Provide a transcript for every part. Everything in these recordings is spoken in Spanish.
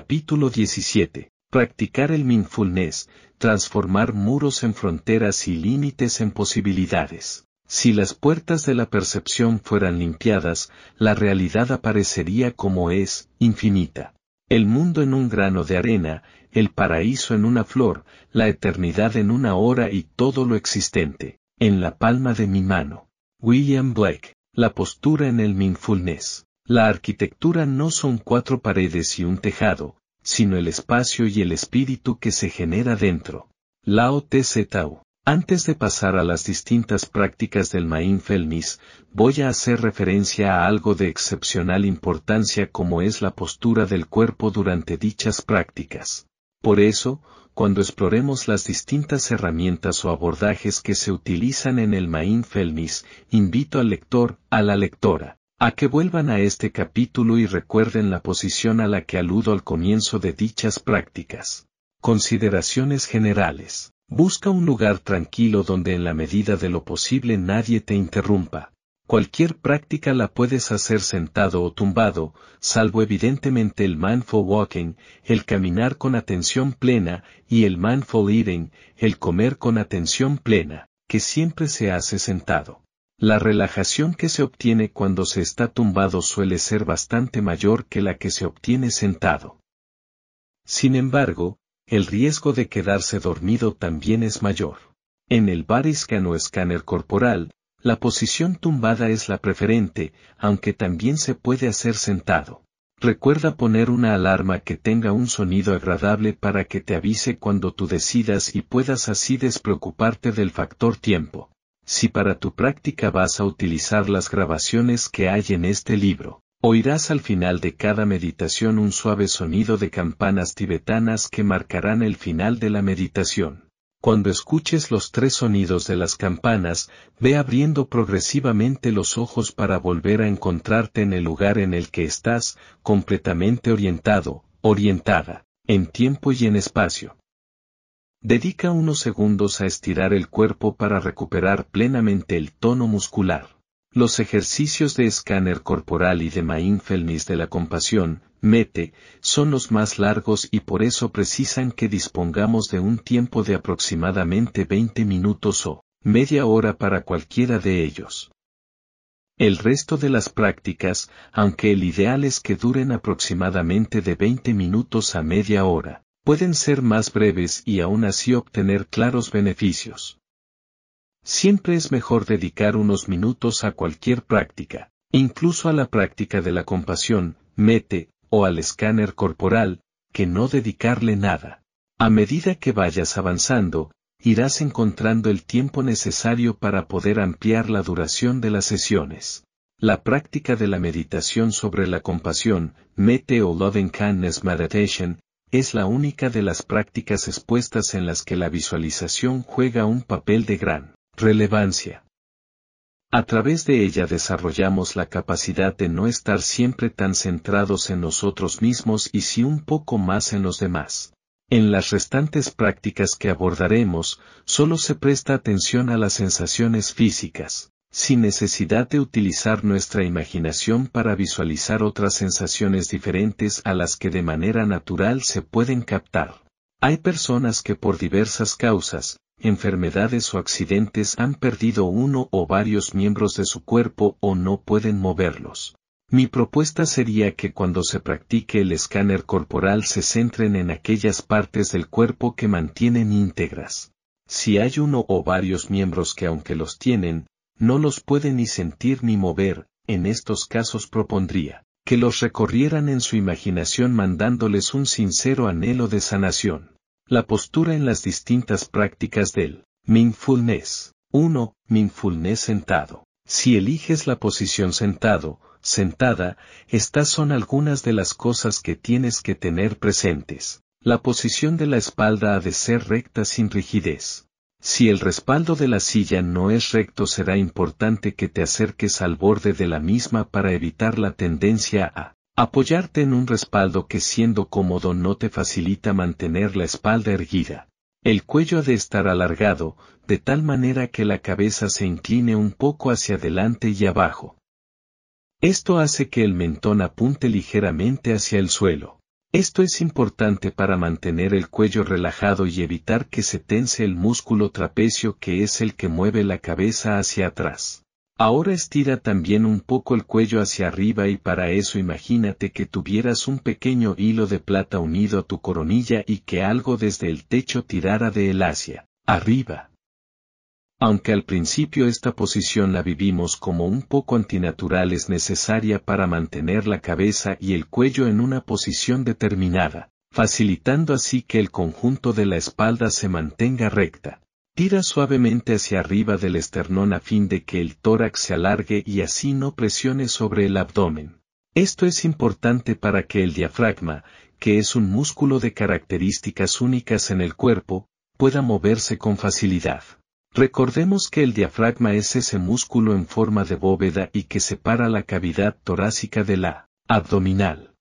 Capítulo 17. Practicar el mindfulness, transformar muros en fronteras y límites en posibilidades. Si las puertas de la percepción fueran limpiadas, la realidad aparecería como es, infinita. El mundo en un grano de arena, el paraíso en una flor, la eternidad en una hora y todo lo existente, en la palma de mi mano. William Blake, la postura en el mindfulness. La arquitectura no son cuatro paredes y un tejado, sino el espacio y el espíritu que se genera dentro. Lao Tao. Antes de pasar a las distintas prácticas del mindfulness, voy a hacer referencia a algo de excepcional importancia como es la postura del cuerpo durante dichas prácticas. Por eso, cuando exploremos las distintas herramientas o abordajes que se utilizan en el mindfulness, invito al lector, a la lectora, a que vuelvan a este capítulo y recuerden la posición a la que aludo al comienzo de dichas prácticas. Consideraciones generales. Busca un lugar tranquilo donde en la medida de lo posible nadie te interrumpa. Cualquier práctica la puedes hacer sentado o tumbado, salvo evidentemente el mindful walking, el caminar con atención plena, y el mindful eating, el comer con atención plena, que siempre se hace sentado. La relajación que se obtiene cuando se está tumbado suele ser bastante mayor que la que se obtiene sentado. Sin embargo, el riesgo de quedarse dormido también es mayor. En el Bariscan o escáner corporal, la posición tumbada es la preferente, aunque también se puede hacer sentado. Recuerda poner una alarma que tenga un sonido agradable para que te avise cuando tú decidas y puedas así despreocuparte del factor tiempo. Si para tu práctica vas a utilizar las grabaciones que hay en este libro, Oirás al final de cada meditación un suave sonido de campanas tibetanas que marcarán el final de la meditación. Cuando escuches los tres sonidos de las campanas, ve abriendo progresivamente los ojos para volver a encontrarte en el lugar en el que estás, completamente orientado, orientada, en tiempo y en espacio. Dedica unos segundos a estirar el cuerpo para recuperar plenamente el tono muscular. Los ejercicios de escáner corporal y de mindfulness de la compasión, METE, son los más largos y por eso precisan que dispongamos de un tiempo de aproximadamente 20 minutos o media hora para cualquiera de ellos. El resto de las prácticas, aunque el ideal es que duren aproximadamente de 20 minutos a media hora, pueden ser más breves y aún así obtener claros beneficios. Siempre es mejor dedicar unos minutos a cualquier práctica, incluso a la práctica de la compasión, mete, o al escáner corporal, que no dedicarle nada. A medida que vayas avanzando, irás encontrando el tiempo necesario para poder ampliar la duración de las sesiones. La práctica de la meditación sobre la compasión, mete o Loving Kindness Meditation, es la única de las prácticas expuestas en las que la visualización juega un papel de gran Relevancia. A través de ella desarrollamos la capacidad de no estar siempre tan centrados en nosotros mismos y sí un poco más en los demás. En las restantes prácticas que abordaremos, solo se presta atención a las sensaciones físicas, sin necesidad de utilizar nuestra imaginación para visualizar otras sensaciones diferentes a las que de manera natural se pueden captar. Hay personas que por diversas causas, enfermedades o accidentes han perdido uno o varios miembros de su cuerpo o no pueden moverlos. Mi propuesta sería que cuando se practique el escáner corporal se centren en aquellas partes del cuerpo que mantienen íntegras. Si hay uno o varios miembros que aunque los tienen, no los pueden ni sentir ni mover, en estos casos propondría que los recorrieran en su imaginación mandándoles un sincero anhelo de sanación. La postura en las distintas prácticas del mindfulness. 1. Mindfulness sentado. Si eliges la posición sentado, sentada, estas son algunas de las cosas que tienes que tener presentes. La posición de la espalda ha de ser recta sin rigidez. Si el respaldo de la silla no es recto será importante que te acerques al borde de la misma para evitar la tendencia a apoyarte en un respaldo que siendo cómodo no te facilita mantener la espalda erguida. El cuello ha de estar alargado, de tal manera que la cabeza se incline un poco hacia adelante y abajo. Esto hace que el mentón apunte ligeramente hacia el suelo. Esto es importante para mantener el cuello relajado y evitar que se tense el músculo trapecio que es el que mueve la cabeza hacia atrás. Ahora estira también un poco el cuello hacia arriba y para eso imagínate que tuvieras un pequeño hilo de plata unido a tu coronilla y que algo desde el techo tirara de él hacia arriba. Aunque al principio esta posición la vivimos como un poco antinatural es necesaria para mantener la cabeza y el cuello en una posición determinada, facilitando así que el conjunto de la espalda se mantenga recta. Tira suavemente hacia arriba del esternón a fin de que el tórax se alargue y así no presione sobre el abdomen. Esto es importante para que el diafragma, que es un músculo de características únicas en el cuerpo, pueda moverse con facilidad. Recordemos que el diafragma es ese músculo en forma de bóveda y que separa la cavidad torácica de la abdominal.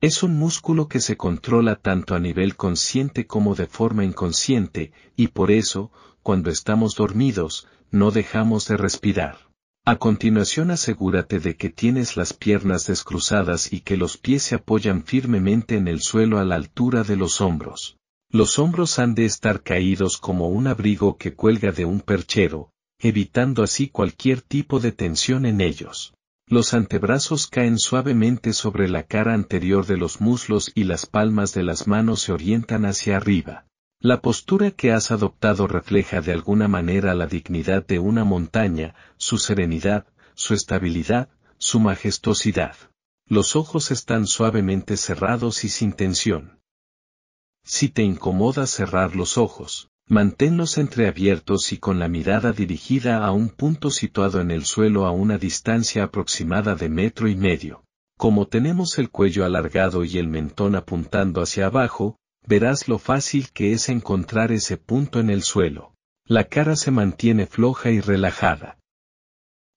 Es un músculo que se controla tanto a nivel consciente como de forma inconsciente, y por eso, cuando estamos dormidos, no dejamos de respirar. A continuación asegúrate de que tienes las piernas descruzadas y que los pies se apoyan firmemente en el suelo a la altura de los hombros. Los hombros han de estar caídos como un abrigo que cuelga de un perchero, evitando así cualquier tipo de tensión en ellos. Los antebrazos caen suavemente sobre la cara anterior de los muslos y las palmas de las manos se orientan hacia arriba. La postura que has adoptado refleja de alguna manera la dignidad de una montaña, su serenidad, su estabilidad, su majestuosidad. Los ojos están suavemente cerrados y sin tensión. Si te incomoda cerrar los ojos, manténlos entreabiertos y con la mirada dirigida a un punto situado en el suelo a una distancia aproximada de metro y medio. Como tenemos el cuello alargado y el mentón apuntando hacia abajo, verás lo fácil que es encontrar ese punto en el suelo. La cara se mantiene floja y relajada.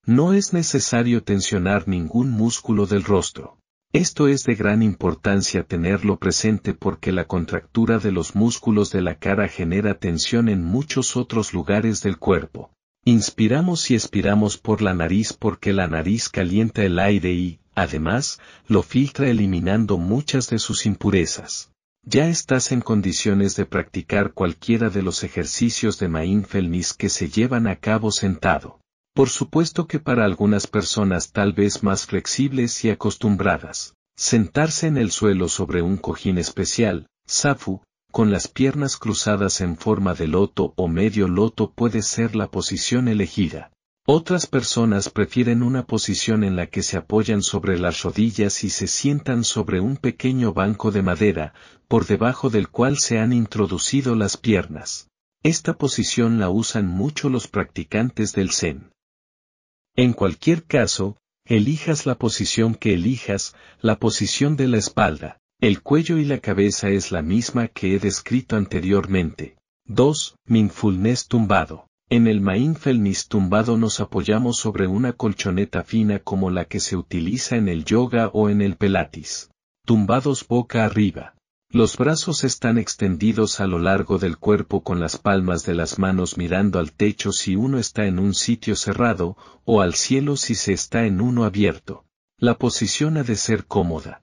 No es necesario tensionar ningún músculo del rostro. Esto es de gran importancia tenerlo presente porque la contractura de los músculos de la cara genera tensión en muchos otros lugares del cuerpo. Inspiramos y expiramos por la nariz porque la nariz calienta el aire y, además, lo filtra eliminando muchas de sus impurezas. Ya estás en condiciones de practicar cualquiera de los ejercicios de mindfulness que se llevan a cabo sentado. Por supuesto que para algunas personas tal vez más flexibles y acostumbradas, sentarse en el suelo sobre un cojín especial, safu, con las piernas cruzadas en forma de loto o medio loto puede ser la posición elegida. Otras personas prefieren una posición en la que se apoyan sobre las rodillas y se sientan sobre un pequeño banco de madera, por debajo del cual se han introducido las piernas. Esta posición la usan mucho los practicantes del Zen. En cualquier caso, elijas la posición que elijas, la posición de la espalda, el cuello y la cabeza es la misma que he descrito anteriormente. 2. Mindfulness tumbado. En el mindfulness tumbado nos apoyamos sobre una colchoneta fina como la que se utiliza en el yoga o en el pilates. Tumbados boca arriba. Los brazos están extendidos a lo largo del cuerpo con las palmas de las manos mirando al techo si uno está en un sitio cerrado, o al cielo si se está en uno abierto. La posición ha de ser cómoda.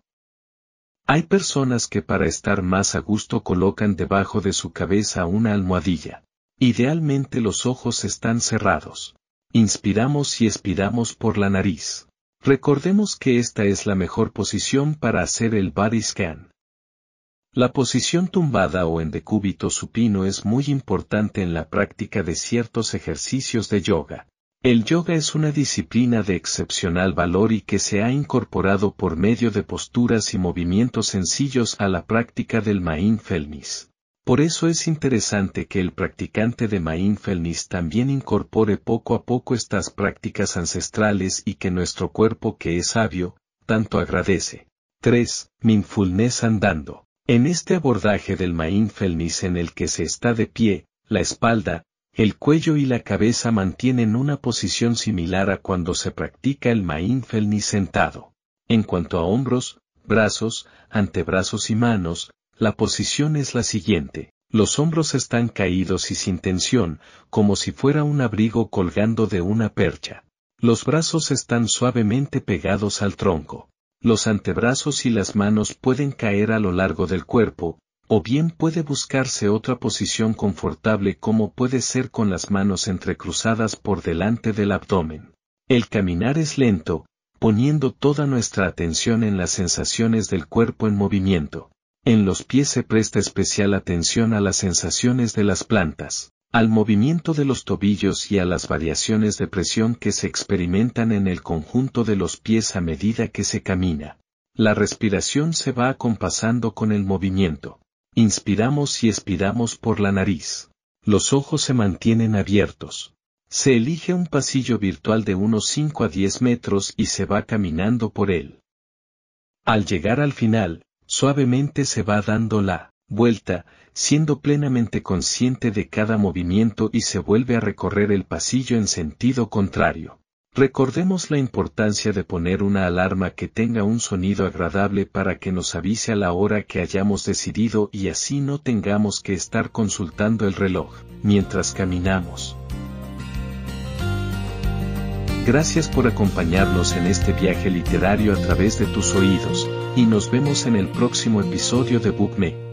Hay personas que para estar más a gusto colocan debajo de su cabeza una almohadilla. Idealmente los ojos están cerrados. Inspiramos y expiramos por la nariz. Recordemos que esta es la mejor posición para hacer el body scan. La posición tumbada o en decúbito supino es muy importante en la práctica de ciertos ejercicios de yoga. El yoga es una disciplina de excepcional valor y que se ha incorporado por medio de posturas y movimientos sencillos a la práctica del mindfulness. Por eso es interesante que el practicante de mindfulness también incorpore poco a poco estas prácticas ancestrales y que nuestro cuerpo que es sabio, tanto agradece. 3. Mindfulness andando. En este abordaje del mindfulness en el que se está de pie, la espalda, el cuello y la cabeza mantienen una posición similar a cuando se practica el mindfulness sentado. En cuanto a hombros, brazos, antebrazos y manos, la posición es la siguiente. Los hombros están caídos y sin tensión, como si fuera un abrigo colgando de una percha. Los brazos están suavemente pegados al tronco. Los antebrazos y las manos pueden caer a lo largo del cuerpo, o bien puede buscarse otra posición confortable como puede ser con las manos entrecruzadas por delante del abdomen. El caminar es lento, poniendo toda nuestra atención en las sensaciones del cuerpo en movimiento. En los pies se presta especial atención a las sensaciones de las plantas, al movimiento de los tobillos y a las variaciones de presión que se experimentan en el conjunto de los pies a medida que se camina. La respiración se va acompasando con el movimiento. Inspiramos y expiramos por la nariz. Los ojos se mantienen abiertos. Se elige un pasillo virtual de unos 5 a 10 metros y se va caminando por él. Al llegar al final, suavemente se va dando la vuelta, siendo plenamente consciente de cada movimiento y se vuelve a recorrer el pasillo en sentido contrario. Recordemos la importancia de poner una alarma que tenga un sonido agradable para que nos avise a la hora que hayamos decidido y así no tengamos que estar consultando el reloj mientras caminamos. Gracias por acompañarnos en este viaje literario a través de tus oídos, y nos vemos en el próximo episodio de BookMe.